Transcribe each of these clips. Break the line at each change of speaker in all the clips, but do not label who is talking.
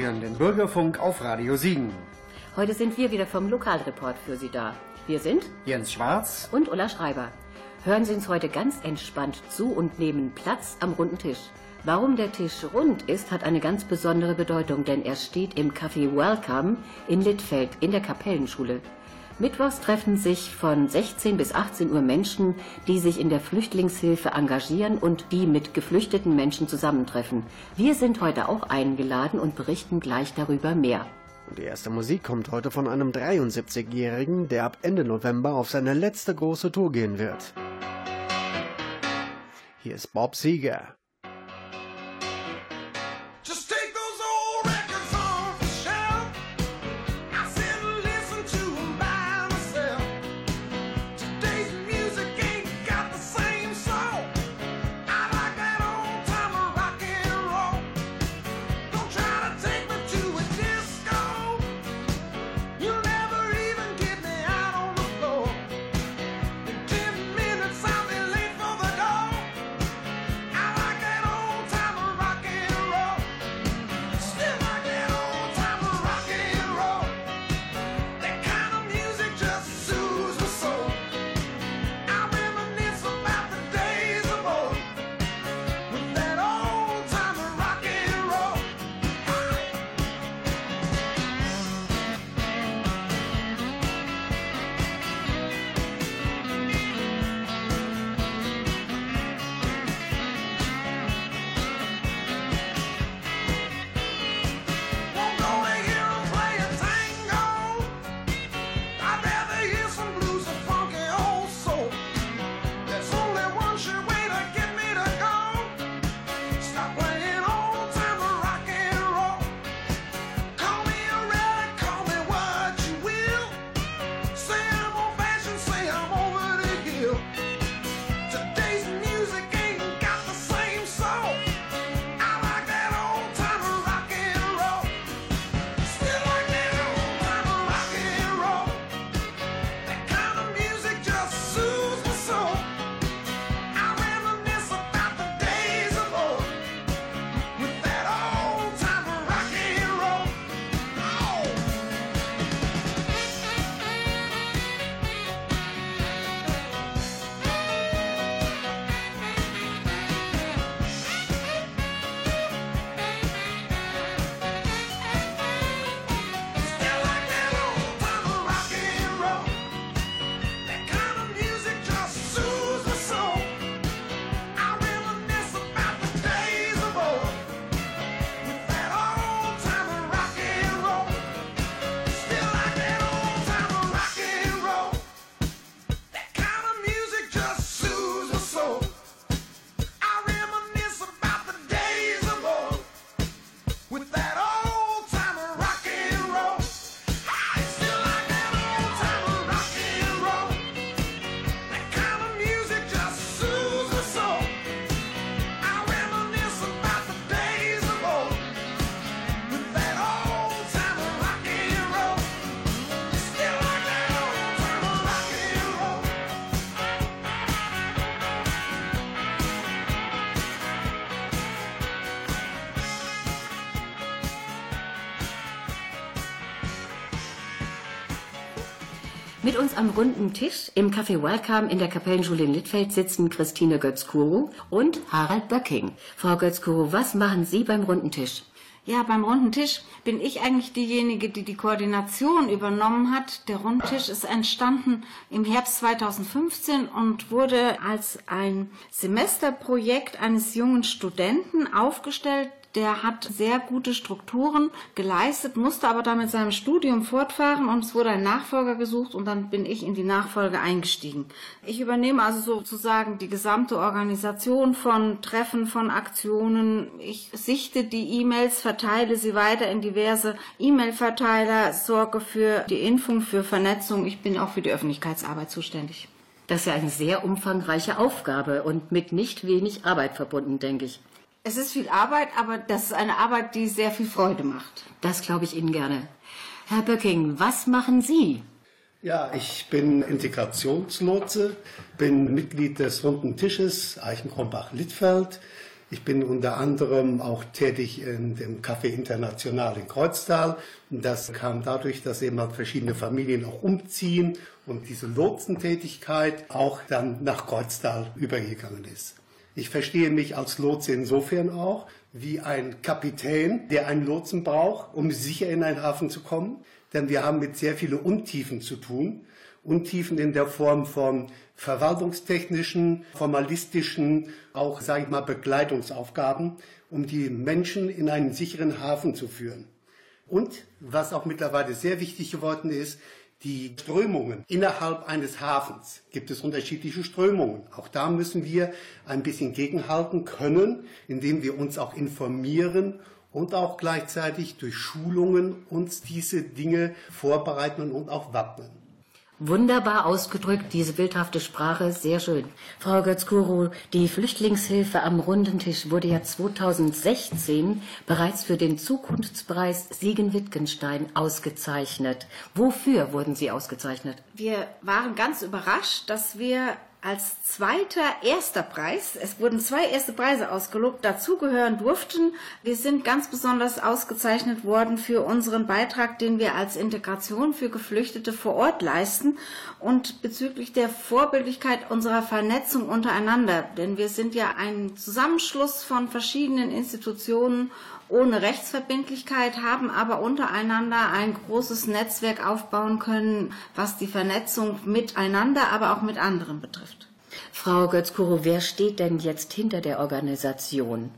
Sie hören den Bürgerfunk auf Radio Siegen.
Heute sind wir wieder vom Lokalreport für Sie da. Wir sind
Jens Schwarz
und Ulla Schreiber. Hören Sie uns heute ganz entspannt zu und nehmen Platz am runden Tisch. Warum der Tisch rund ist, hat eine ganz besondere Bedeutung, denn er steht im Café Welcome in Littfeld in der Kapellenschule. Mittwochs treffen sich von 16 bis 18 Uhr Menschen, die sich in der Flüchtlingshilfe engagieren und die mit geflüchteten Menschen zusammentreffen. Wir sind heute auch eingeladen und berichten gleich darüber mehr.
Die erste Musik kommt heute von einem 73-Jährigen, der ab Ende November auf seine letzte große Tour gehen wird. Hier ist Bob Seger.
Uns am runden Tisch im Café Welcome in der Kapellenschule in Littfeld sitzen Christine Götz-Kuro und Harald Böcking. Frau Götz-Kuro, was machen Sie beim runden Tisch?
Ja, beim runden Tisch bin ich eigentlich diejenige, die die Koordination übernommen hat. Der Rundtisch ist entstanden im Herbst 2015 und wurde als ein Semesterprojekt eines jungen Studenten aufgestellt, der hat sehr gute Strukturen geleistet, musste aber dann mit seinem Studium fortfahren und es wurde ein Nachfolger gesucht und dann bin ich in die Nachfolge eingestiegen. Ich übernehme also sozusagen die gesamte Organisation von Treffen, von Aktionen. Ich sichte die E-Mails, verteile sie weiter in diverse E-Mail-Verteiler, sorge für die Impfung, für Vernetzung. Ich bin auch für die Öffentlichkeitsarbeit zuständig.
Das ist ja eine sehr umfangreiche Aufgabe und mit nicht wenig Arbeit verbunden, denke ich.
Es ist viel Arbeit, aber das ist eine Arbeit, die sehr viel Freude macht.
Das glaube ich Ihnen gerne. Herr Böcking, was machen Sie?
Ja, ich bin Integrationslotse, bin Mitglied des Runden Tisches Eichenkrombach-Littfeld. Ich bin unter anderem auch tätig in dem Café International in Kreuztal. Das kam dadurch, dass eben halt verschiedene Familien auch umziehen und diese Lotsentätigkeit auch dann nach Kreuztal übergegangen ist. Ich verstehe mich als Lotse insofern auch wie ein Kapitän, der einen Lotsen braucht, um sicher in einen Hafen zu kommen. Denn wir haben mit sehr vielen Untiefen zu tun. Untiefen in der Form von verwaltungstechnischen, formalistischen, auch, sage ich mal, Begleitungsaufgaben, um die Menschen in einen sicheren Hafen zu führen. Und was auch mittlerweile sehr wichtig geworden ist, die Strömungen innerhalb eines Hafens gibt es unterschiedliche Strömungen. Auch da müssen wir ein bisschen gegenhalten können, indem wir uns auch informieren und auch gleichzeitig durch Schulungen uns diese Dinge vorbereiten und auch wappnen.
Wunderbar ausgedrückt, diese bildhafte Sprache, sehr schön. Frau Götz-Kuro, die Flüchtlingshilfe am runden Tisch wurde ja 2016 bereits für den Zukunftspreis Siegen-Wittgenstein ausgezeichnet. Wofür wurden Sie ausgezeichnet?
Wir waren ganz überrascht, dass wir als zweiter erster Preis, es wurden zwei erste Preise ausgelobt, dazugehören durften. Wir sind ganz besonders ausgezeichnet worden für unseren Beitrag, den wir als Integration für Geflüchtete vor Ort leisten und bezüglich der Vorbildlichkeit unserer Vernetzung untereinander. Denn wir sind ja ein Zusammenschluss von verschiedenen Institutionen ohne Rechtsverbindlichkeit, haben aber untereinander ein großes Netzwerk aufbauen können, was die Vernetzung miteinander, aber auch mit anderen betrifft.
Frau Götz-Kuro, wer steht denn jetzt hinter der Organisation?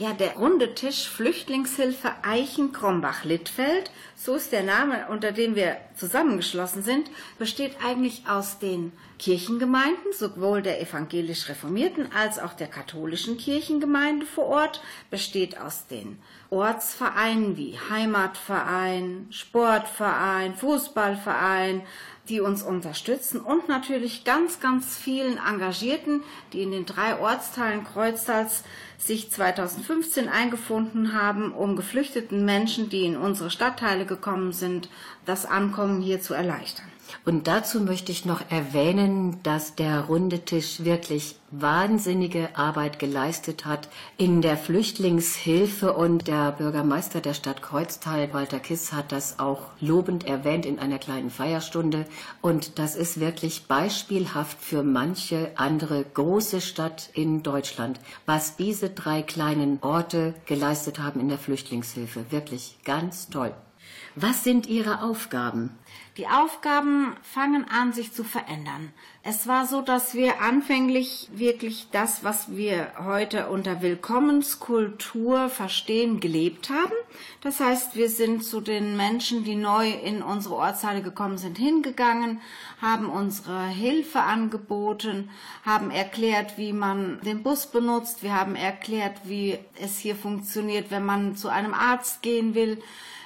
Ja, der runde Tisch Flüchtlingshilfe Eichen-Krombach-Littfeld, so ist der Name, unter dem wir zusammengeschlossen sind, besteht eigentlich aus den Kirchengemeinden, sowohl der evangelisch reformierten als auch der katholischen Kirchengemeinde vor Ort, besteht aus den Ortsvereinen wie Heimatverein, Sportverein, Fußballverein, die uns unterstützen und natürlich ganz, ganz vielen Engagierten, die in den drei Ortsteilen Kreuztals sich 2015 eingefunden haben, um geflüchteten Menschen, die in unsere Stadtteile gekommen sind, das Ankommen hier zu erleichtern.
Und dazu möchte ich noch erwähnen, dass der runde Tisch wirklich wahnsinnige Arbeit geleistet hat in der Flüchtlingshilfe und der Bürgermeister der Stadt Kreuztal, Walter Kiss, hat das auch lobend erwähnt in einer kleinen Feierstunde. Und das ist wirklich beispielhaft für manche andere große Stadt in Deutschland, was diese drei kleinen Orte geleistet haben in der Flüchtlingshilfe. Wirklich ganz toll. Was sind Ihre Aufgaben?
Die Aufgaben fangen an, sich zu verändern. Es war so, dass wir anfänglich wirklich das, was wir heute unter Willkommenskultur verstehen, gelebt haben. Das heißt, wir sind zu den Menschen, die neu in unsere Ortsteile gekommen sind, hingegangen, haben unsere Hilfe angeboten, haben erklärt, wie man den Bus benutzt, wir haben erklärt, wie es hier funktioniert, wenn man zu einem Arzt gehen will.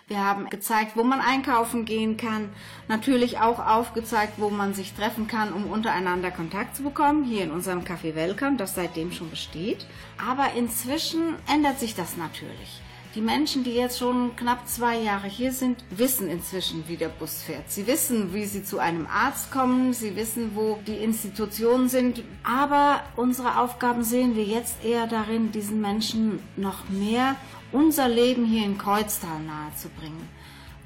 Wir haben gezeigt, wo man einkaufen gehen kann. Natürlich auch aufgezeigt, wo man sich treffen kann, um untereinander Kontakt zu bekommen. Hier in unserem Café Welcome, das seitdem schon besteht. Aber inzwischen ändert sich das natürlich. Die Menschen, die jetzt schon knapp zwei Jahre hier sind, wissen inzwischen, wie der Bus fährt. Sie wissen, wie sie zu einem Arzt kommen. Sie wissen, wo die Institutionen sind. Aber unsere Aufgaben sehen wir jetzt eher darin, diesen Menschen noch mehr unser Leben hier in Kreuztal nahezubringen.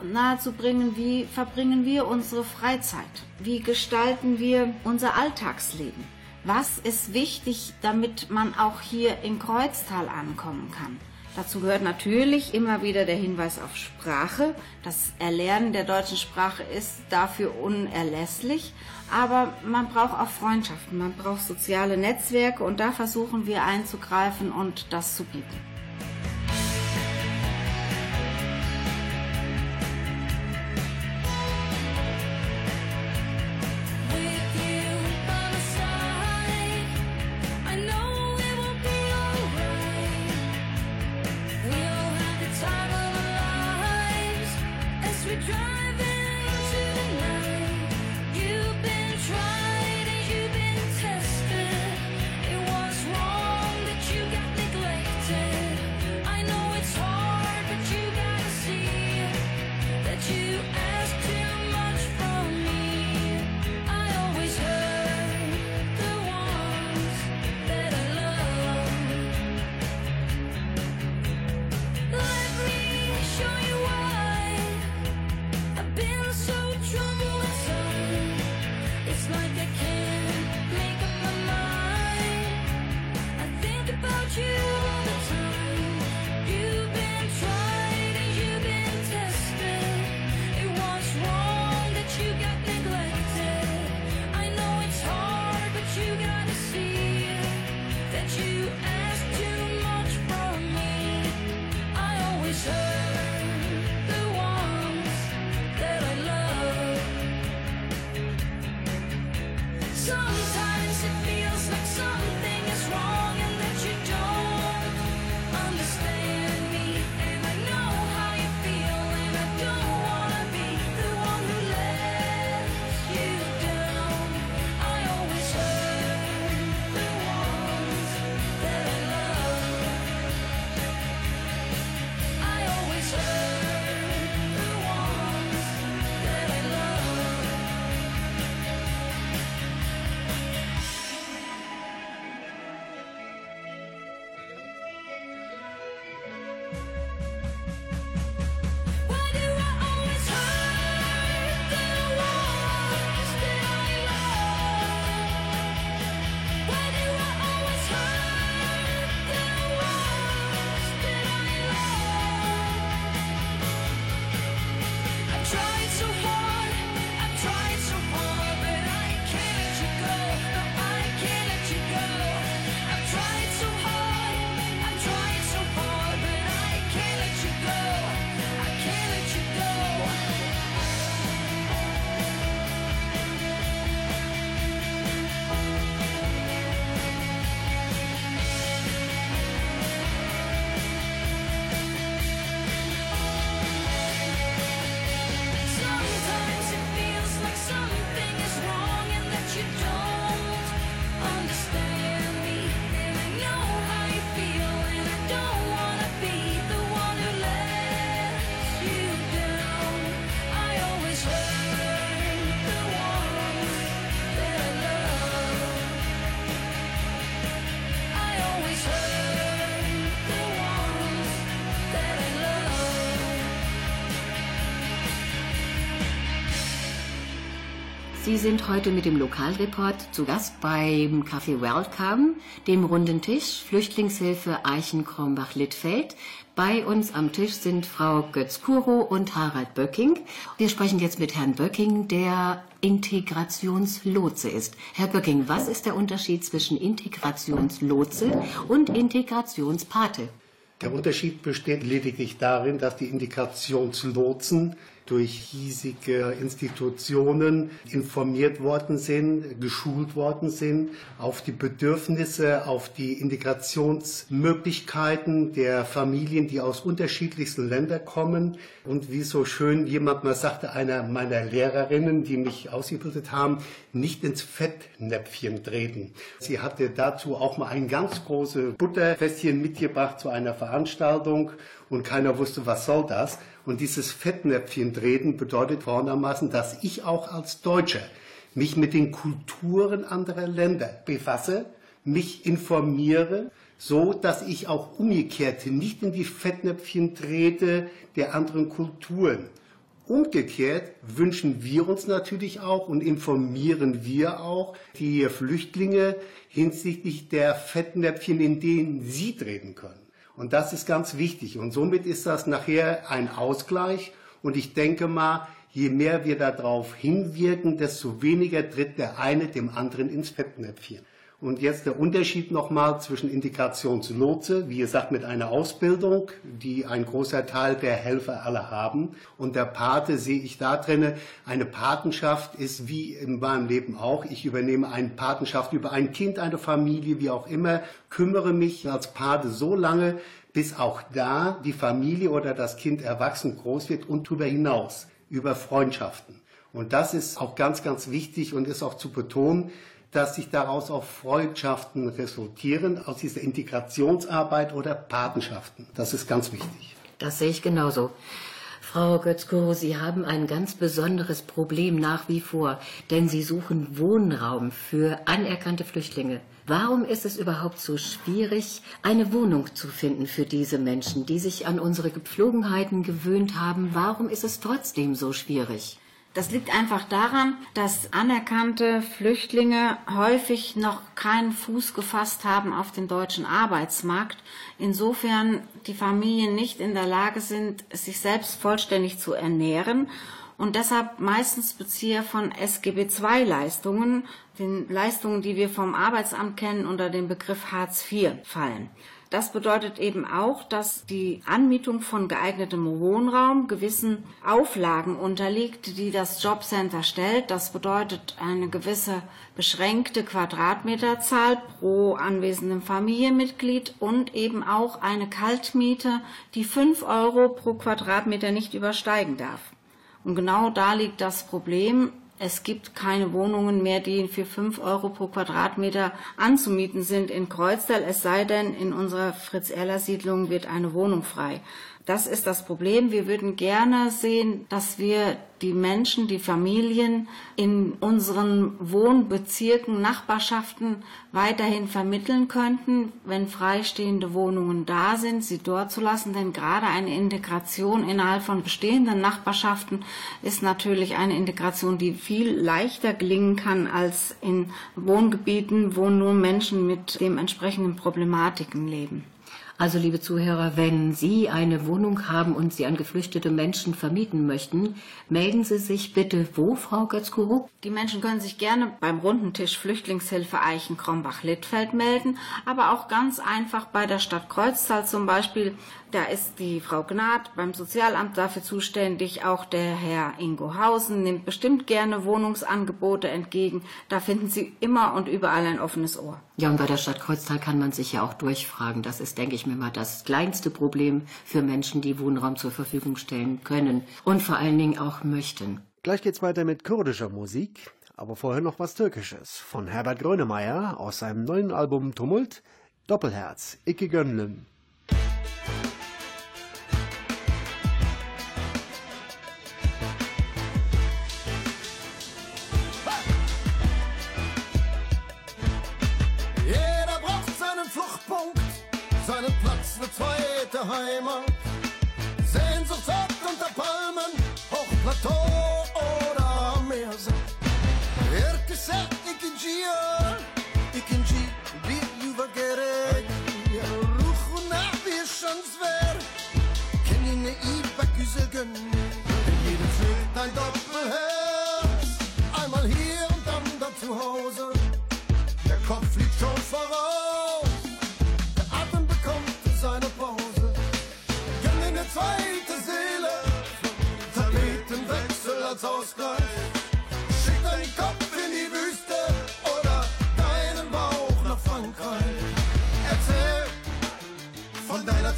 Und nahezubringen, wie verbringen wir unsere Freizeit? Wie gestalten wir unser Alltagsleben? Was ist wichtig, damit man auch hier in Kreuztal ankommen kann? Dazu gehört natürlich immer wieder der Hinweis auf Sprache. Das Erlernen der deutschen Sprache ist dafür unerlässlich. Aber man braucht auch Freundschaften, man braucht soziale Netzwerke und da versuchen wir einzugreifen und das zu bieten.
Sie sind heute mit dem Lokalreport zu Gast beim Café Welcome, dem runden Tisch Flüchtlingshilfe Eichen-Krombach-Littfeld. Bei uns am Tisch sind Frau Götz-Kuro und Harald Böcking. Wir sprechen jetzt mit Herrn Böcking, der Integrationslotse ist. Herr Böcking, was ist der Unterschied zwischen Integrationslotse und Integrationspate?
Der Unterschied besteht lediglich darin, dass die Integrationslotsen durch hiesige Institutionen informiert worden sind, geschult worden sind auf die Bedürfnisse, auf die Integrationsmöglichkeiten der Familien, die aus unterschiedlichsten Ländern kommen. Und wie so schön jemand mal sagte, einer meiner Lehrerinnen, die mich ausgebildet haben, nicht ins Fettnäpfchen treten. Sie hatte dazu auch mal ein ganz großes Butterfässchen mitgebracht zu einer Veranstaltung und keiner wusste, was soll das. Und dieses Fettnäpfchen treten bedeutet folgendermaßen, dass ich auch als Deutscher mich mit den Kulturen anderer Länder befasse, mich informiere, so dass ich auch umgekehrt nicht in die Fettnäpfchen trete der anderen Kulturen. Umgekehrt wünschen wir uns natürlich auch und informieren wir auch die Flüchtlinge hinsichtlich der Fettnäpfchen, in denen sie treten können. Und das ist ganz wichtig. Und somit ist das nachher ein Ausgleich. Und ich denke mal, je mehr wir darauf hinwirken, desto weniger tritt der eine dem anderen ins Fettnäpfchen. Und jetzt der Unterschied nochmal zwischen Integrationslotse, wie gesagt, mit einer Ausbildung, die ein großer Teil der Helfer alle haben. Und der Pate sehe ich da drinne. Eine Patenschaft ist wie in meinem Leben auch. Ich übernehme eine Patenschaft über ein Kind, eine Familie, wie auch immer, kümmere mich als Pate so lange, bis auch da die Familie oder das Kind erwachsen groß wird und darüber hinaus, über Freundschaften. Und das ist auch ganz, ganz wichtig und ist auch zu betonen, dass sich daraus auch Freundschaften resultieren, aus dieser Integrationsarbeit oder Patenschaften. Das ist ganz wichtig.
Das sehe ich genauso. Frau Götzko, Sie haben ein ganz besonderes Problem nach wie vor, denn Sie suchen Wohnraum für anerkannte Flüchtlinge. Warum ist es überhaupt so schwierig, eine Wohnung zu finden für diese Menschen, die sich an unsere Gepflogenheiten gewöhnt haben? Warum ist es trotzdem so schwierig?
Das liegt einfach daran, dass anerkannte Flüchtlinge häufig noch keinen Fuß gefasst haben auf den deutschen Arbeitsmarkt. Insofern die Familien nicht in der Lage sind, sich selbst vollständig zu ernähren und deshalb meistens Bezieher von SGB II-Leistungen, den Leistungen, die wir vom Arbeitsamt kennen, unter den Begriff Hartz IV fallen. Das bedeutet eben auch, dass die Anmietung von geeignetem Wohnraum gewissen Auflagen unterliegt, die das Jobcenter stellt. Das bedeutet eine gewisse beschränkte Quadratmeterzahl pro anwesendem Familienmitglied und eben auch eine Kaltmiete, die fünf Euro pro Quadratmeter nicht übersteigen darf. Und genau da liegt das Problem. Es gibt keine Wohnungen mehr, die für fünf Euro pro Quadratmeter anzumieten sind in Kreuztal, es sei denn, in unserer Fritz-Erler-Siedlung wird eine Wohnung frei. Das ist das Problem. Wir würden gerne sehen, dass wir die Menschen, die Familien in unseren Wohnbezirken, Nachbarschaften weiterhin vermitteln könnten, wenn freistehende Wohnungen da sind, sie dort zu lassen. Denn gerade eine Integration innerhalb von bestehenden Nachbarschaften ist natürlich eine Integration, die viel leichter gelingen kann als in Wohngebieten, wo nur Menschen mit dementsprechenden Problematiken leben.
Also, liebe Zuhörer, wenn Sie eine Wohnung haben und sie an geflüchtete Menschen vermieten möchten, melden Sie sich bitte wo, Frau Götzkurup?
Die Menschen können sich gerne beim runden Tisch Flüchtlingshilfe Eichen-Krombach-Littfeld melden, aber auch ganz einfach bei der Stadt Kreuztal zum Beispiel. Da ist die Frau Gnad beim Sozialamt dafür zuständig. Auch der Herr Ingo Hausen nimmt bestimmt gerne Wohnungsangebote entgegen. Da finden Sie immer und überall ein offenes Ohr.
Ja, und bei der Stadt Kreuztal kann man sich ja auch durchfragen. Das ist, denke ich mir mal, das kleinste Problem für Menschen, die Wohnraum zur Verfügung stellen können und vor allen Dingen auch möchten.
Gleich geht's weiter mit kurdischer Musik, aber vorher noch was Türkisches von Herbert Grönemeyer aus seinem neuen Album Tumult, Doppelherz, Icke Gönlüm.
Eine zweite Heimat. Sehnsucht sagt unter Palmen, Hochplateau oder am Meersee. Herkese ikinciye, ikinci bir yuva gerek. Ruhuna bir şans ver, kendine iyi bak güzel gönlüm. Jeder fühlt ein Doppelherz, einmal hier und dann da zu Hause. Der Kopf fliegt schon voraus,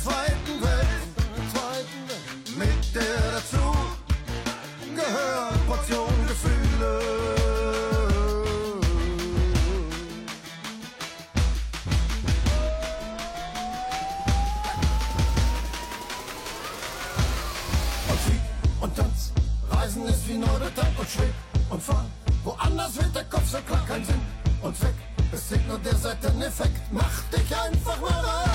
zweiten Welt, mit der dazu gehört Portion Gefühle. und flieg und tanz. Reisen ist wie Nordertank und schweb und fahr. Woanders wird der Kopf so klar kein Sinn und weg. Es zählt nur der Seiteneffekt. Mach dich einfach mal ran.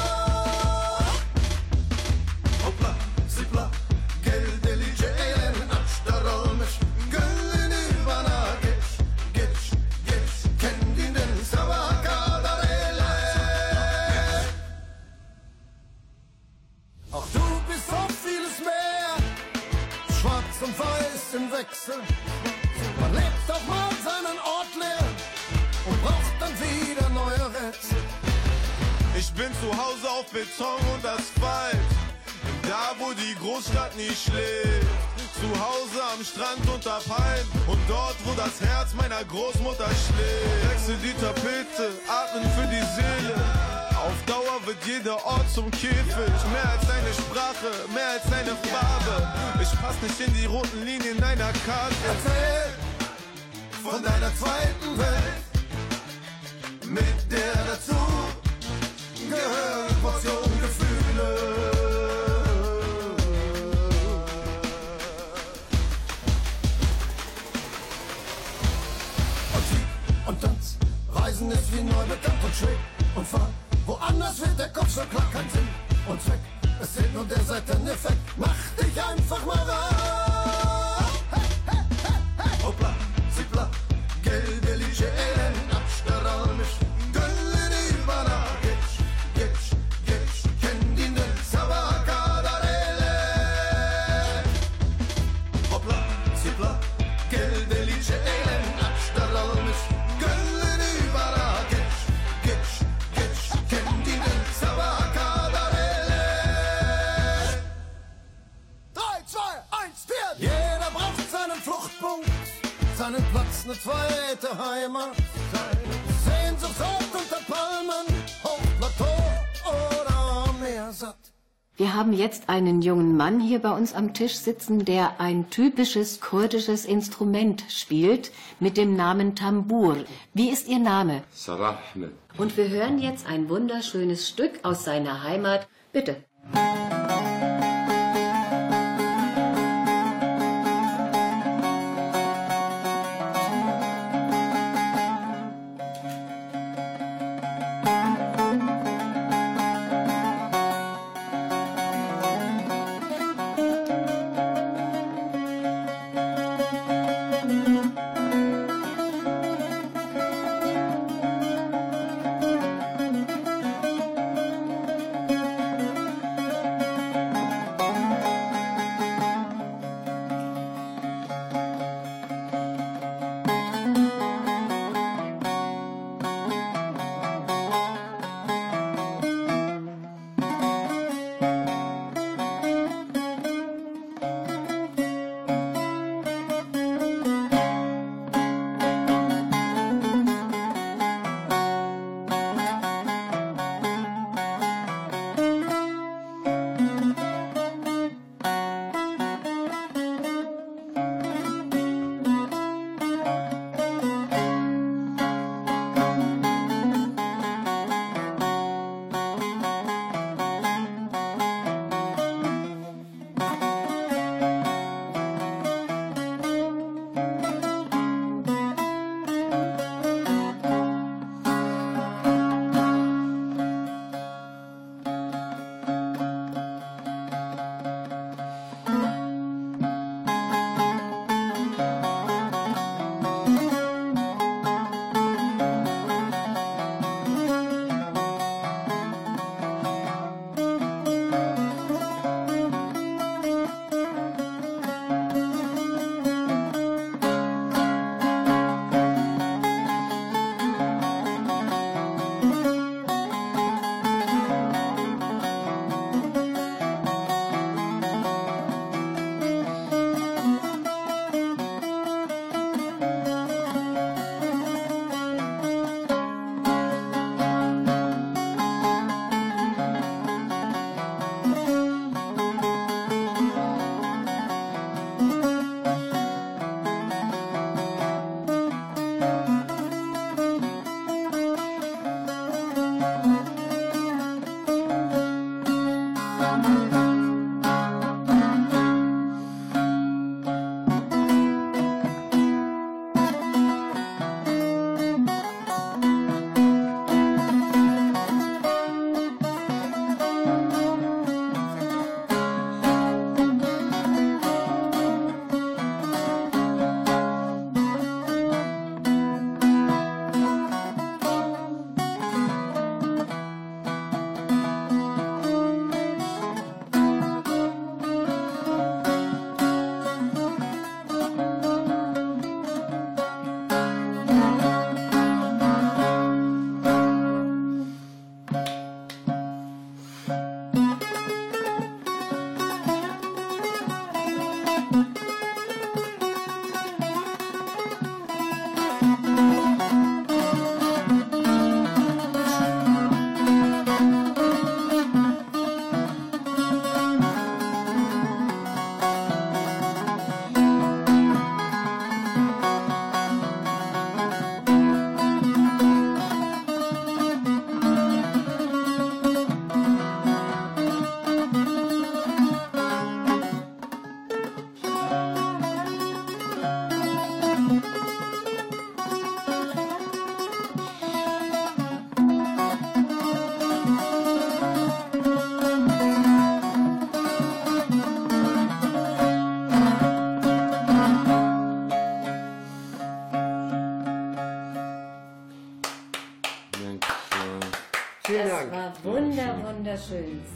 Die roten Linien einer Karte.
Erzähl von deiner zweiten Welt, mit der dazu gehören Portion Gefühle. Und tanz, Reisen ist wie neu bekannt und schräg und fahr. Woanders wird der Kopf so klar kein Sinn und Zweck. Es zählt nur der Seiteneffekt. Mach dich einfach mal ran.
Jetzt einen jungen Mann hier bei uns am Tisch sitzen, der ein typisches kurdisches Instrument spielt mit dem Namen Tambur. Wie ist Ihr Name?
Sarah Ahmed.
Und wir hören jetzt ein wunderschönes Stück aus seiner Heimat. Bitte.
Vielen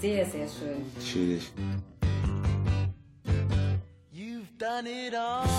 Sehr, sehr schön.
Schwierig.
You've done it all.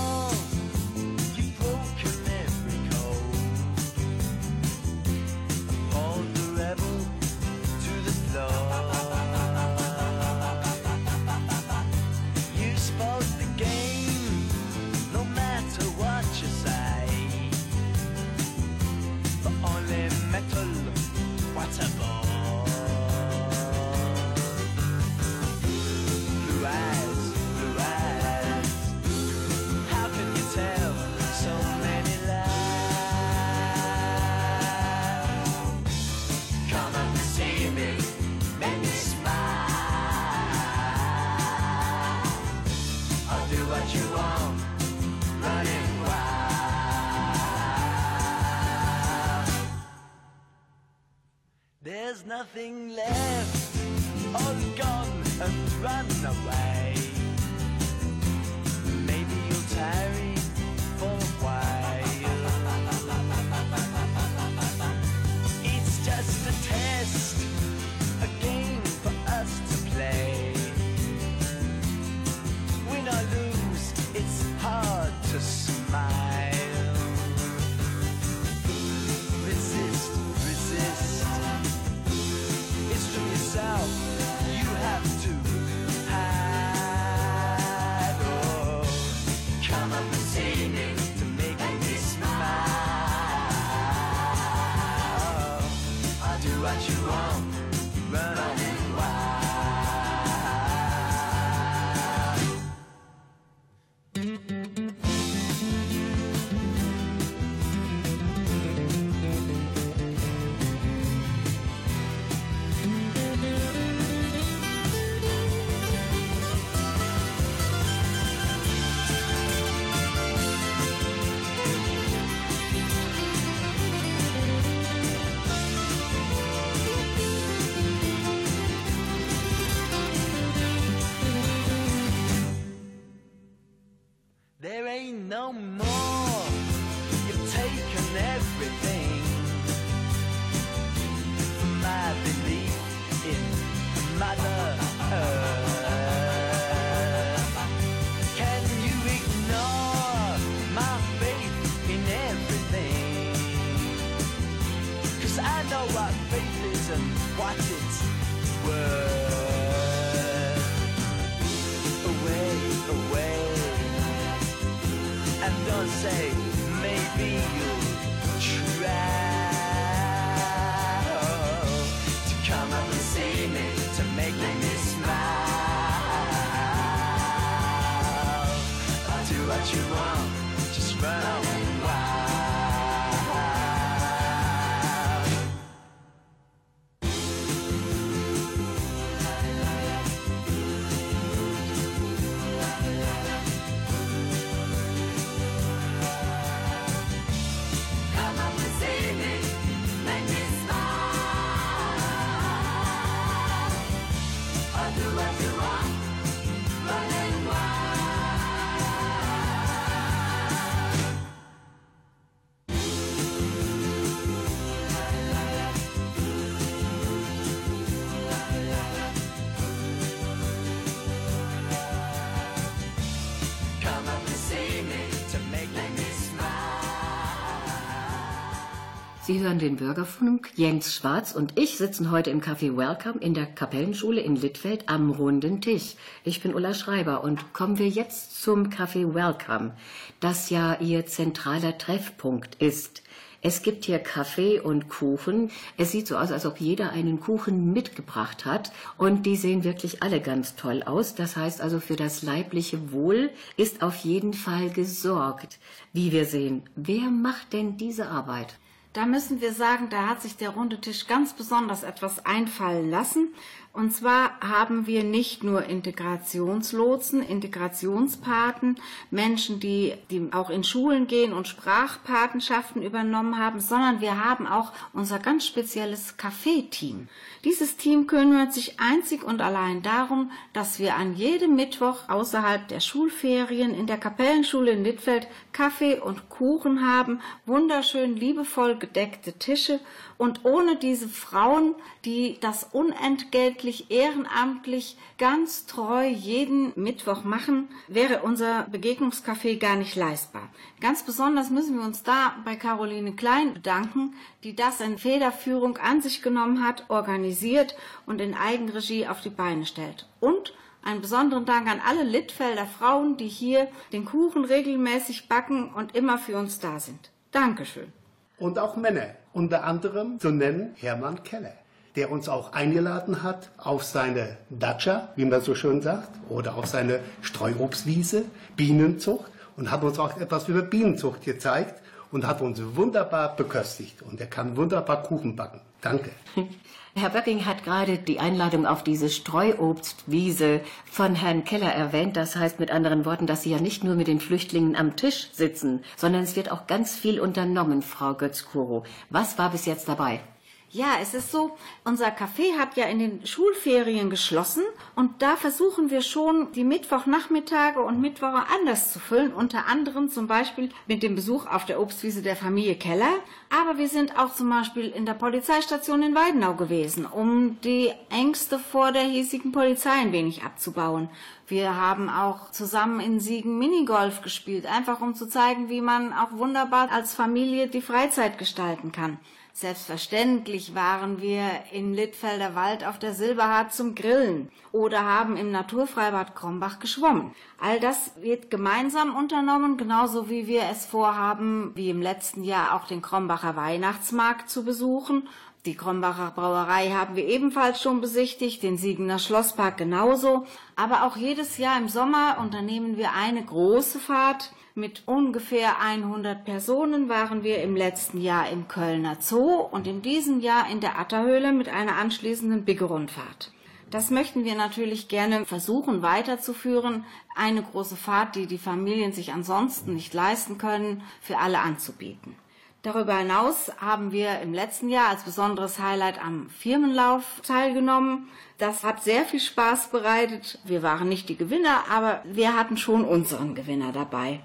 Nothing left, all gone and run away. on me.
Sie hören den Bürgerfunk. Jens Schwarz und ich sitzen heute im Café Welcome in der Kapellenschule in Littfeld am runden Tisch. Ich bin Ulla Schreiber und kommen wir jetzt zum Café Welcome, das ja Ihr zentraler Treffpunkt ist. Es gibt hier Kaffee und Kuchen. Es sieht so aus, als ob jeder einen Kuchen mitgebracht hat. Und die sehen wirklich alle ganz toll aus. Das heißt also, für das leibliche Wohl ist auf jeden Fall gesorgt. Wie wir sehen, wer macht denn diese Arbeit?
Da müssen wir sagen, da hat sich der runde Tisch ganz besonders etwas einfallen lassen. Und zwar haben wir nicht nur Integrationslotsen, Integrationspaten, Menschen, die, die auch in Schulen gehen und Sprachpatenschaften übernommen haben, sondern wir haben auch unser ganz spezielles Café-Team. Dieses Team kümmert sich einzig und allein darum, dass wir an jedem Mittwoch außerhalb der Schulferien in der Kapellenschule in Littfeld Kaffee und Kuchen haben, wunderschön liebevoll gedeckte Tische und ohne diese Frauen, die das unentgeltlich ehrenamtlich ganz treu jeden Mittwoch machen, wäre unser Begegnungscafé gar nicht leistbar. Ganz besonders müssen wir uns da bei Caroline Klein bedanken, die das in Federführung an sich genommen hat, organisiert und in Eigenregie auf die Beine stellt. Und einen besonderen Dank an alle Littfelder Frauen, die hier den Kuchen regelmäßig backen und immer für uns da sind. Dankeschön.
Und auch Männer, unter anderem zu nennen Hermann Keller, der uns auch eingeladen hat auf seine Datscha, wie man so schön sagt, oder auf seine Streuobstwiese, Bienenzucht und hat uns auch etwas über Bienenzucht gezeigt und hat uns wunderbar beköstigt. Und er kann wunderbar Kuchen backen. Danke.
Herr Böcking hat gerade die Einladung auf diese Streuobstwiese von Herrn Keller erwähnt. Das heißt mit anderen Worten, dass Sie ja nicht nur mit den Flüchtlingen am Tisch sitzen, sondern es wird auch ganz viel unternommen, Frau Götz-Kuro. Was war bis jetzt dabei?
Ja, es ist so, unser Café hat ja in den Schulferien geschlossen und da versuchen wir schon, die Mittwochnachmittage und Mittwoche anders zu füllen, unter anderem zum Beispiel mit dem Besuch auf der Obstwiese der Familie Keller. Aber wir sind auch zum Beispiel in der Polizeistation in Weidenau gewesen, um die Ängste vor der hiesigen Polizei ein wenig abzubauen. Wir haben auch zusammen in Siegen Minigolf gespielt, einfach um zu zeigen, wie man auch wunderbar als Familie die Freizeit gestalten kann. Selbstverständlich waren wir in Littfelder Wald auf der Silberhart zum Grillen oder haben im Naturfreibad Krombach geschwommen. All das wird gemeinsam unternommen, genauso wie wir es vorhaben, wie im letzten Jahr auch den Krombacher Weihnachtsmarkt zu besuchen. Die Krombacher Brauerei haben wir ebenfalls schon besichtigt, den Siegener Schlosspark genauso. Aber auch jedes Jahr im Sommer unternehmen wir eine große Fahrt mit ungefähr 100 Personen waren wir im letzten Jahr im Kölner Zoo und in diesem Jahr in der Atterhöhle mit einer anschließenden Biggerundfahrt. Das möchten wir natürlich gerne versuchen weiterzuführen, eine große Fahrt, die die Familien sich ansonsten nicht leisten können, für alle anzubieten. Darüber hinaus haben wir im letzten Jahr als besonderes Highlight am Firmenlauf teilgenommen. Das hat sehr viel Spaß bereitet. Wir waren nicht die Gewinner, aber wir hatten schon unseren Gewinner dabei.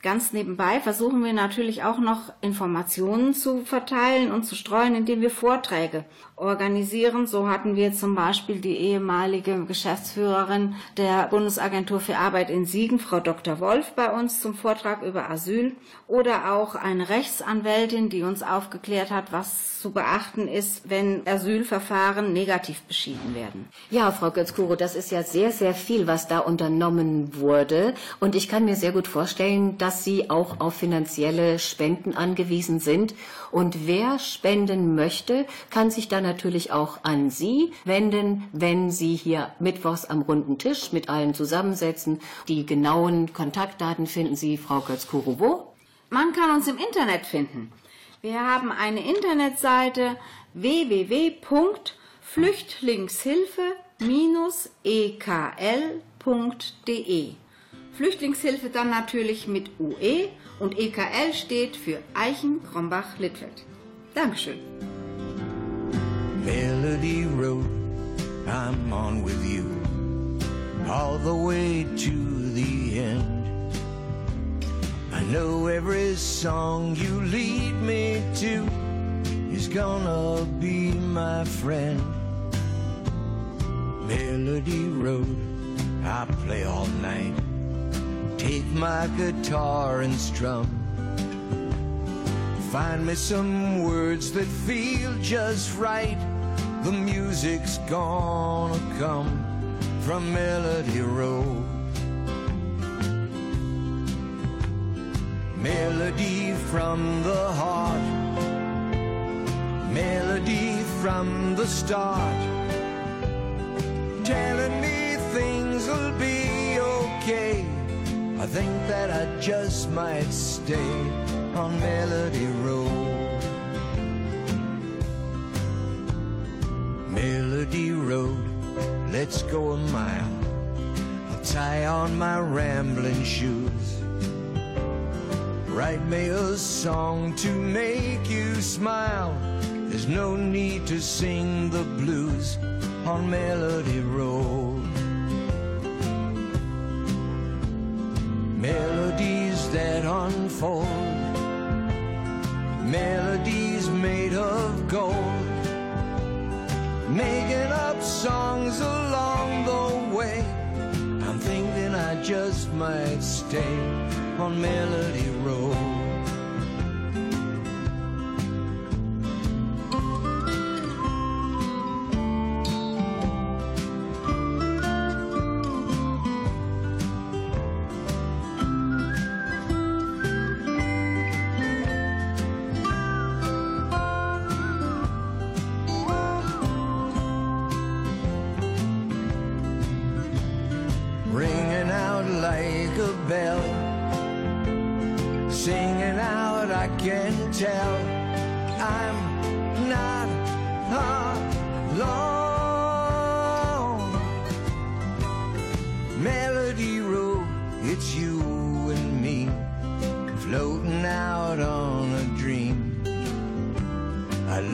Ganz nebenbei versuchen wir natürlich auch noch Informationen zu verteilen und zu streuen, indem wir Vorträge organisieren. So hatten wir zum Beispiel die ehemalige Geschäftsführerin der Bundesagentur für Arbeit in Siegen, Frau Dr. Wolf, bei uns zum Vortrag über Asyl oder auch eine Rechtsanwältin, die uns aufgeklärt hat, was zu beachten ist, wenn Asylverfahren negativ beschieden werden.
Ja, Frau Götzkuro, das ist ja sehr, sehr viel, was da unternommen wurde. Und ich kann mir sehr gut vorstellen, dass Sie auch auf finanzielle Spenden angewiesen sind. Und wer spenden möchte, kann sich dann natürlich auch an Sie wenden, wenn Sie hier mittwochs am runden Tisch mit allen zusammensetzen. Die genauen Kontaktdaten finden Sie, Frau Götzkuro, wo?
Man kann uns im Internet finden. Wir haben eine Internetseite www.flüchtlingshilfe-ekl.de. Flüchtlingshilfe dann natürlich mit UE und EKL steht für Eichen Krombach Littfeld. Dankeschön.
Melody Road, I'm on with you all the way to the end. I know every song you lead me to is gonna be my friend. Melody Road, I play all night. Take my guitar and strum. Find me some words that feel just right. The music's gonna come from Melody Road. Melody from the heart. Melody from the start. Think that I just might stay on Melody Road. Melody Road, let's go a mile. I'll tie on my rambling shoes. Write me a song to make you smile. There's no need to sing the blues on Melody Road. Melodies that unfold, melodies made of gold, making up songs along the way. I'm thinking I just might stay on Melody Road.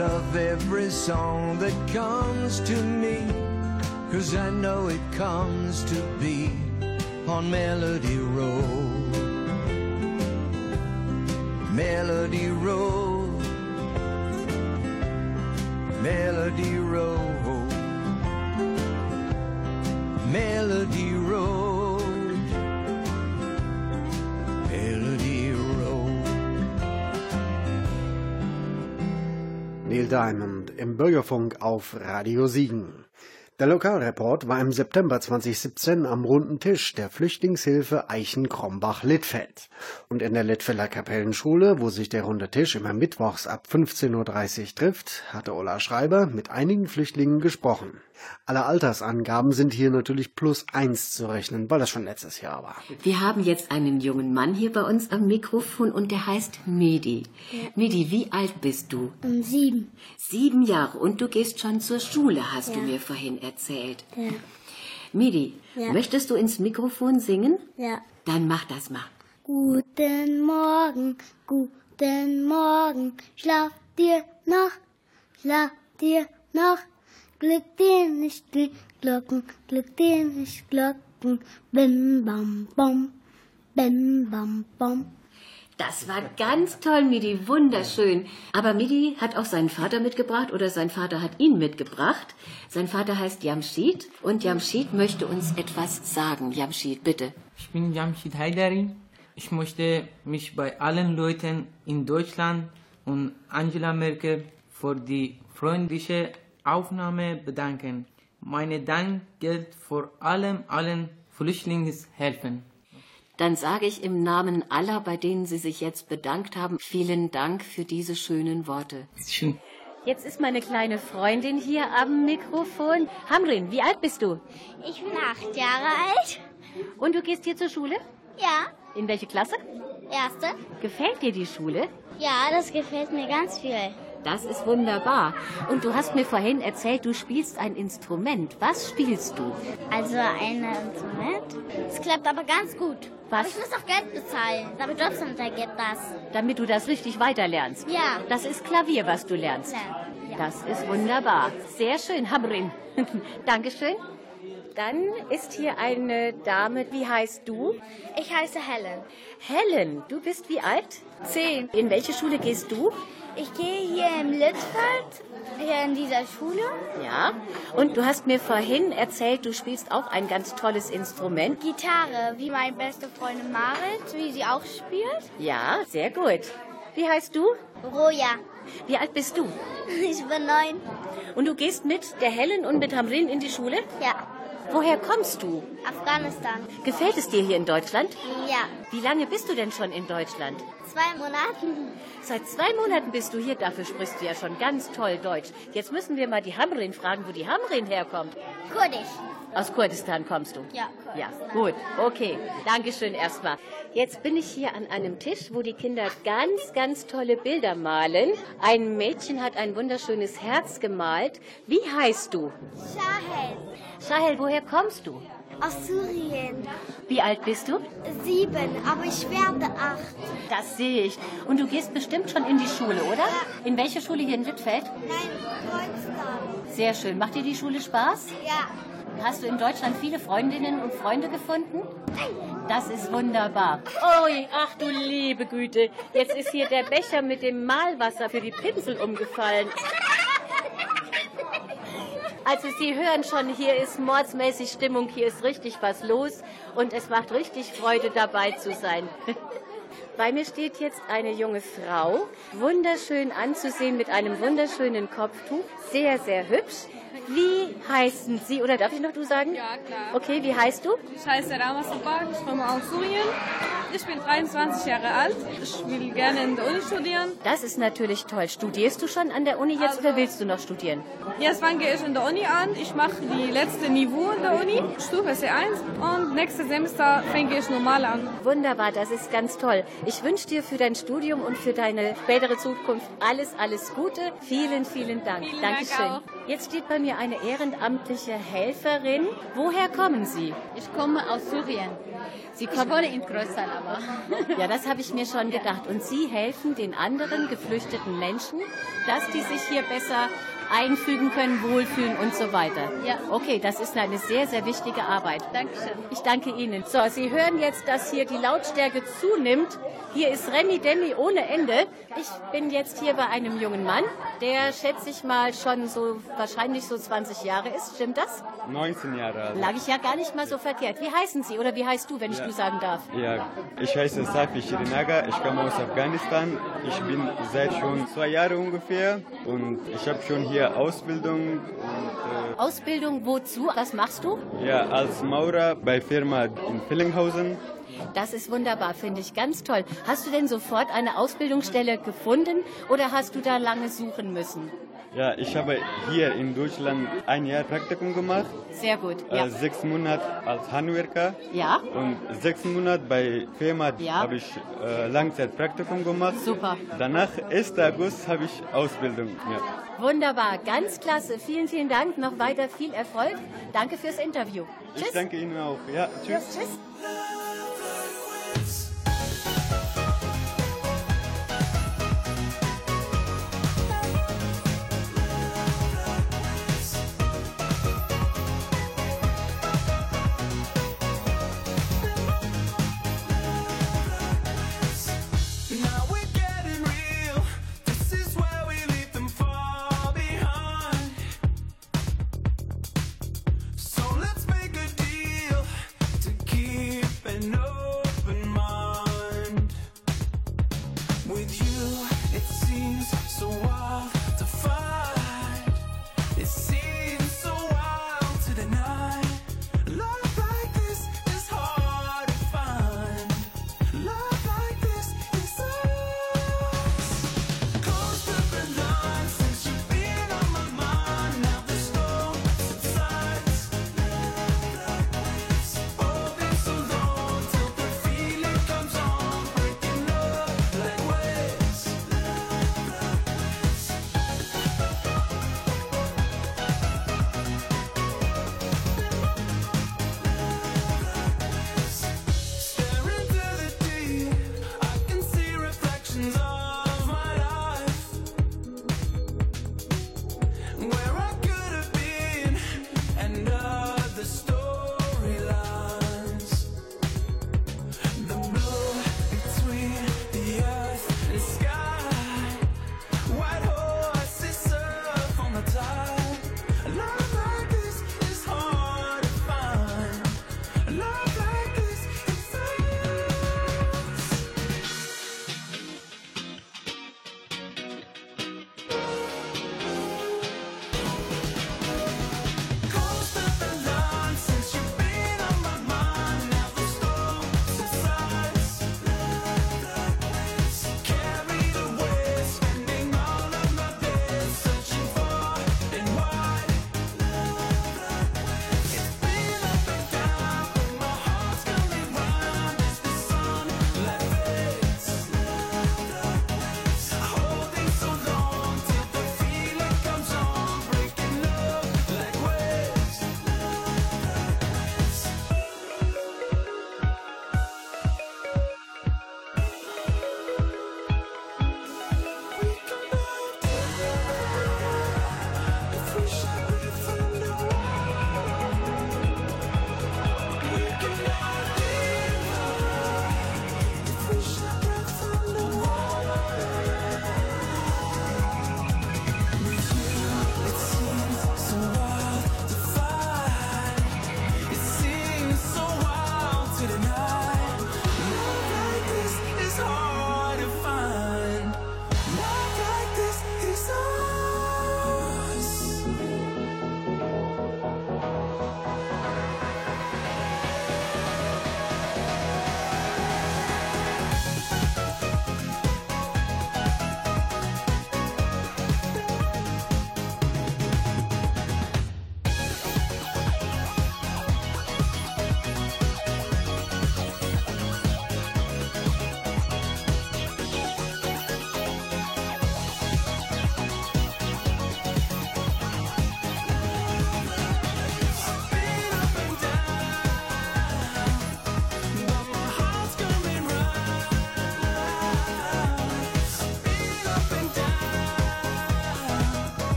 Love every song that comes to me, cause I know it comes to be on Melody Road. Melody Road. Melody Road.
Diamond im Bürgerfunk auf Radio Siegen. Der Lokalreport war im September 2017 am runden Tisch der Flüchtlingshilfe Eichen-Krombach-Littfeld. Und in der Littfelder Kapellenschule, wo sich der runde Tisch immer mittwochs ab 15.30 Uhr trifft, hatte Ola Schreiber mit einigen Flüchtlingen gesprochen. Alle Altersangaben sind hier natürlich plus eins zu rechnen, weil das schon letztes Jahr war.
Wir haben jetzt einen jungen Mann hier bei uns am Mikrofon und der heißt Medi. Medi, wie alt bist du?
Um sieben.
Sieben Jahre und du gehst schon zur Schule, hast du
Ja.
mir vorhin erzählt.
Ja.
Medi,
Ja.
möchtest du ins Mikrofon singen?
Ja.
Dann mach das mal.
Guten Morgen, guten Morgen, schlaf dir noch, schlaf dir noch, Glück dir nicht die Glocken, Glück dir nicht Glocken, bim bam bom, bim bam bom.
Das war ganz toll, Midi, wunderschön. Aber Midi hat auch seinen Vater mitgebracht oder sein Vater hat ihn mitgebracht. Sein Vater heißt Jamshid und Jamshid möchte uns etwas sagen. Jamshid, bitte.
Ich bin Jamshid Haidari. Ich möchte mich bei allen Leuten in Deutschland und Angela Merkel für die freundliche Aufnahme bedanken. Meine Dank gilt vor allem allen Flüchtlingshelfen.
Dann sage ich im Namen aller, bei denen Sie sich jetzt bedankt haben, vielen Dank für diese schönen Worte.
Schön.
Jetzt ist meine kleine Freundin hier am Mikrofon. Hamrin, wie alt bist du?
Ich bin acht Jahre alt.
Und du gehst hier zur Schule?
Ja,
In welche Klasse?
erste.
Gefällt dir die Schule?
Ja, das gefällt mir ganz viel.
Das ist wunderbar. Und du hast mir vorhin erzählt, du spielst ein Instrument. Was spielst du?
Also ein Instrument. Es klappt aber ganz gut.
Was?
Aber ich muss auch Geld bezahlen, damit trotzdem geht das.
Damit du das richtig weiterlernst.
Ja.
Das ist Klavier, was du lernst.
Ja.
Das ist wunderbar. Sehr schön, Hamrin. Dankeschön. Dann ist hier eine Dame, wie heißt du?
Ich heiße Helen.
Helen, du bist wie alt?
Zehn.
In welche Schule gehst du?
Ich gehe hier im Litzfeld, hier in dieser Schule.
Ja. Und du hast mir vorhin erzählt, du spielst auch ein ganz tolles Instrument.
Gitarre, wie meine beste Freundin Marit, wie sie auch spielt.
Ja, sehr gut. Wie heißt du?
Roja.
Wie alt bist du?
Ich bin neun.
Und du gehst mit der Helen und mit Hamrin in die Schule?
Ja.
Woher kommst du?
Afghanistan.
Gefällt es dir hier in Deutschland?
Ja.
Wie lange bist du denn schon in Deutschland?
Zwei Monaten.
Seit zwei Monaten bist du hier, dafür sprichst du ja schon ganz toll Deutsch. Jetzt müssen wir mal die Hamrin fragen, wo die Hamrin herkommt.
Kurdisch.
Aus Kurdistan kommst du?
Ja,
Ja, gut, okay. Dankeschön erstmal. Jetzt bin ich hier an einem Tisch, wo die Kinder ganz, ganz tolle Bilder malen. Ein Mädchen hat ein wunderschönes Herz gemalt. Wie heißt du?
Shahel.
Sahel, woher kommst du?
Aus Syrien.
Wie alt bist du?
Sieben, aber ich werde acht.
Das sehe ich. Und du gehst bestimmt schon in die Schule, oder? In welche Schule hier in Wittfeld?
Nein, Kreuztal.
Sehr schön. Macht dir die Schule Spaß?
Ja.
Hast du in Deutschland viele Freundinnen und Freunde gefunden? Das ist wunderbar. Ui, ach du liebe Güte. Jetzt ist hier der Becher mit dem Malwasser für die Pinsel umgefallen. Also Sie hören schon, hier ist mordsmäßig Stimmung, hier ist richtig was los und es macht richtig Freude dabei zu sein. Bei mir steht jetzt eine junge Frau, wunderschön anzusehen mit einem wunderschönen Kopftuch, sehr, sehr hübsch. Wie heißen Sie, oder darf ich noch du sagen?
Ja, klar.
Okay, wie heißt du?
Ich heiße Rama Sabak, ich komme aus Syrien. Ich bin 23 Jahre alt. Ich will gerne in der Uni studieren.
Das ist natürlich toll. Studierst du schon an der Uni jetzt oder willst du noch studieren?
Jetzt fange ich in der Uni an. Ich mache die letzte Niveau in der Uni, Stufe C1. Und nächstes Semester fange ich normal an.
Wunderbar, das ist ganz toll. Ich wünsche dir für dein Studium und für deine spätere Zukunft alles, alles Gute. Vielen, vielen Dank.
Vielen Dank
Dankeschön.
auch.
Jetzt steht bei mir eine ehrenamtliche Helferin. Woher kommen Sie?
Ich komme aus Syrien.
Sie
wohne in Kreuztal aber.
Ja, das habe ich mir schon gedacht. Und Sie helfen den anderen geflüchteten Menschen, dass die sich hier besser einfügen können, wohlfühlen und so weiter.
Ja.
Okay, das ist eine sehr, sehr wichtige Arbeit.
Dankeschön.
Ich danke Ihnen. So, Sie hören jetzt, dass hier die Lautstärke zunimmt. Hier ist Remi Demi ohne Ende. Ich bin jetzt hier bei einem jungen Mann, der schätze ich mal schon so wahrscheinlich so 20 Jahre ist. Stimmt das?
19 Jahre alt.
Lag ich ja gar nicht mal so verkehrt. Wie heißen Sie oder wie heißt du, wenn ich
Ja.
du sagen darf?
Ja, ich heiße Safi Shirinaga, ich komme aus Afghanistan. Ich bin seit schon zwei Jahren ungefähr und ich habe schon hier Ausbildung und
Ausbildung wozu? Was machst du?
äh, ja, als Maurer bei Firma in Villinghausen.
Das ist wunderbar, finde ich ganz toll. Hast du denn sofort eine Ausbildungsstelle gefunden oder hast du da lange suchen müssen?
Ja, ich habe hier in Deutschland ein Jahr Praktikum gemacht.
Sehr gut. Ja.
Äh, sechs Monate als Handwerker.
Ja.
Und sechs Monate bei Firma
Ja.
habe ich äh, Langzeitpraktikum gemacht.
Super.
Danach, 1. August, habe ich Ausbildung. Ja.
Wunderbar, ganz klasse. Vielen, vielen Dank. Noch weiter viel Erfolg. Danke fürs Interview.
Ich danke Ihnen auch. Ja, tschüss.
Tschüss.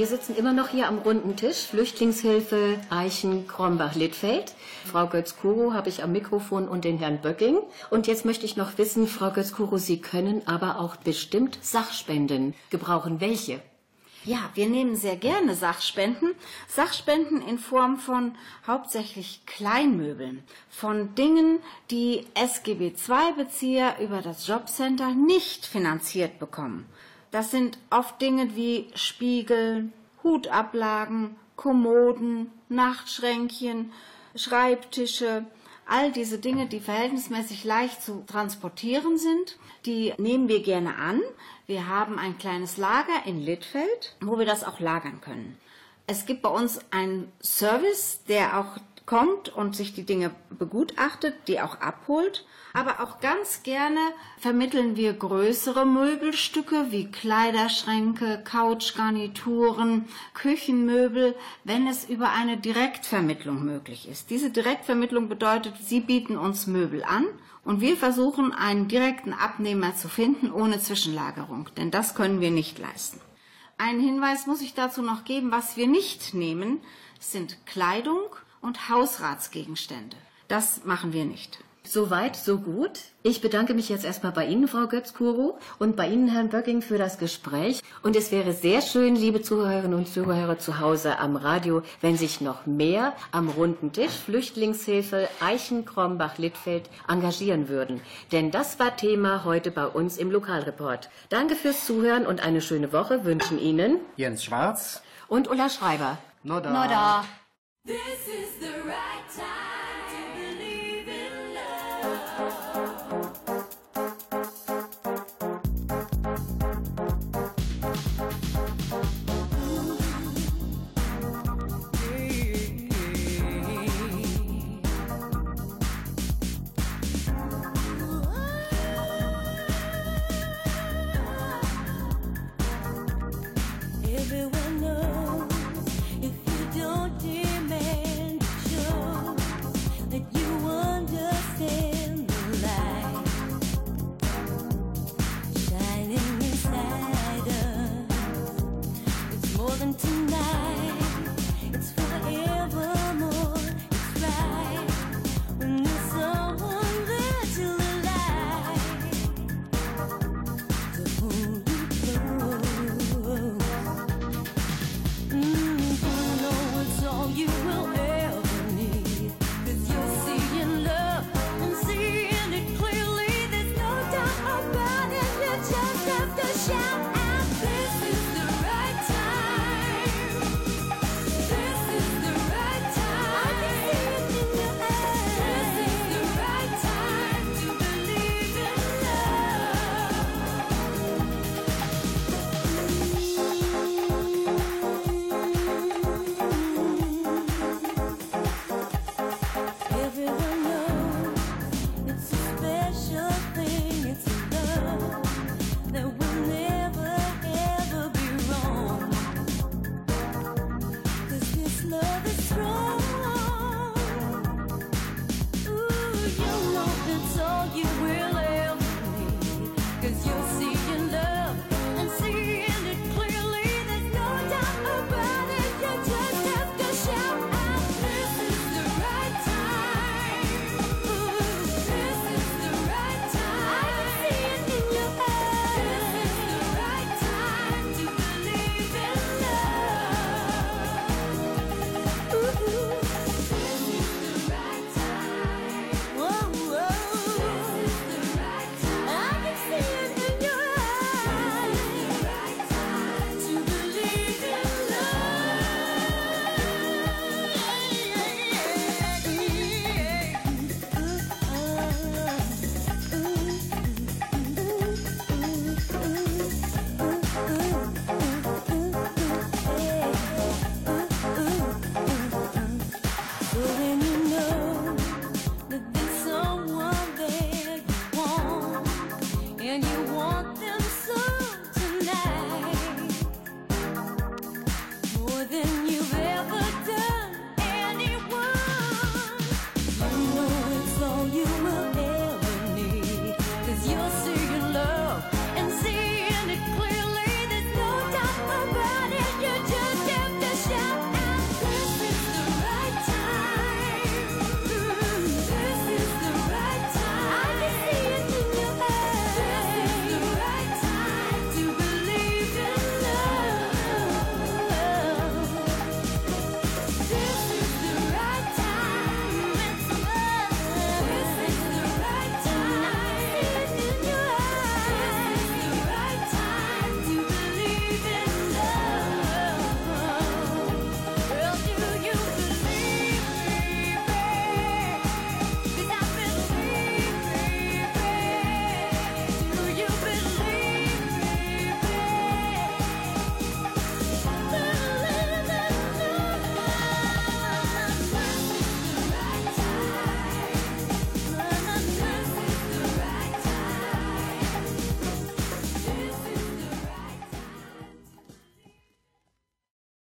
Wir sitzen immer noch hier am runden Tisch, Flüchtlingshilfe Eichen, Krombach, Littfeld. Frau Götz-Kuro habe ich am Mikrofon und den Herrn Böcking. Und jetzt möchte ich noch wissen, Frau Götz-Kuro, Sie können aber auch bestimmt Sachspenden gebrauchen. Welche?
Ja, wir nehmen sehr gerne Sachspenden. Sachspenden in Form von hauptsächlich Kleinmöbeln, von Dingen, die SGB II-Bezieher über das Jobcenter nicht finanziert bekommen. Das sind oft Dinge wie Spiegel, Hutablagen, Kommoden, Nachtschränkchen, Schreibtische, all diese Dinge, die verhältnismäßig leicht zu transportieren sind, die nehmen wir gerne an. Wir haben ein kleines Lager in Littfeld, wo wir das auch lagern können. Es gibt bei uns einen Service, der auch kommt und sich die Dinge begutachtet, die auch abholt. Aber auch ganz gerne vermitteln wir größere Möbelstücke wie Kleiderschränke, Couchgarnituren, Küchenmöbel, wenn es über eine Direktvermittlung möglich ist. Diese Direktvermittlung bedeutet, Sie bieten uns Möbel an und wir versuchen einen direkten Abnehmer zu finden ohne Zwischenlagerung, denn das können wir nicht leisten. Einen Hinweis muss ich dazu noch geben, was wir nicht nehmen, sind Kleidung, und Hausratsgegenstände. Das machen wir nicht.
Soweit, so gut. Ich bedanke mich jetzt erstmal bei Ihnen, Frau Götz-Kuro, und bei Ihnen, Herrn Böcking, für das Gespräch. Und es wäre sehr schön, liebe Zuhörerinnen und Zuhörer zu Hause am Radio, wenn sich noch mehr am runden Tisch Flüchtlingshilfe Eichen, Krombach, Littfeld engagieren würden. Denn das war Thema heute bei uns im Lokalreport. Danke fürs Zuhören und eine schöne Woche wünschen Ihnen
Jens Schwarz
und Ulla Schreiber.
Noda.
Noda.
This is the right time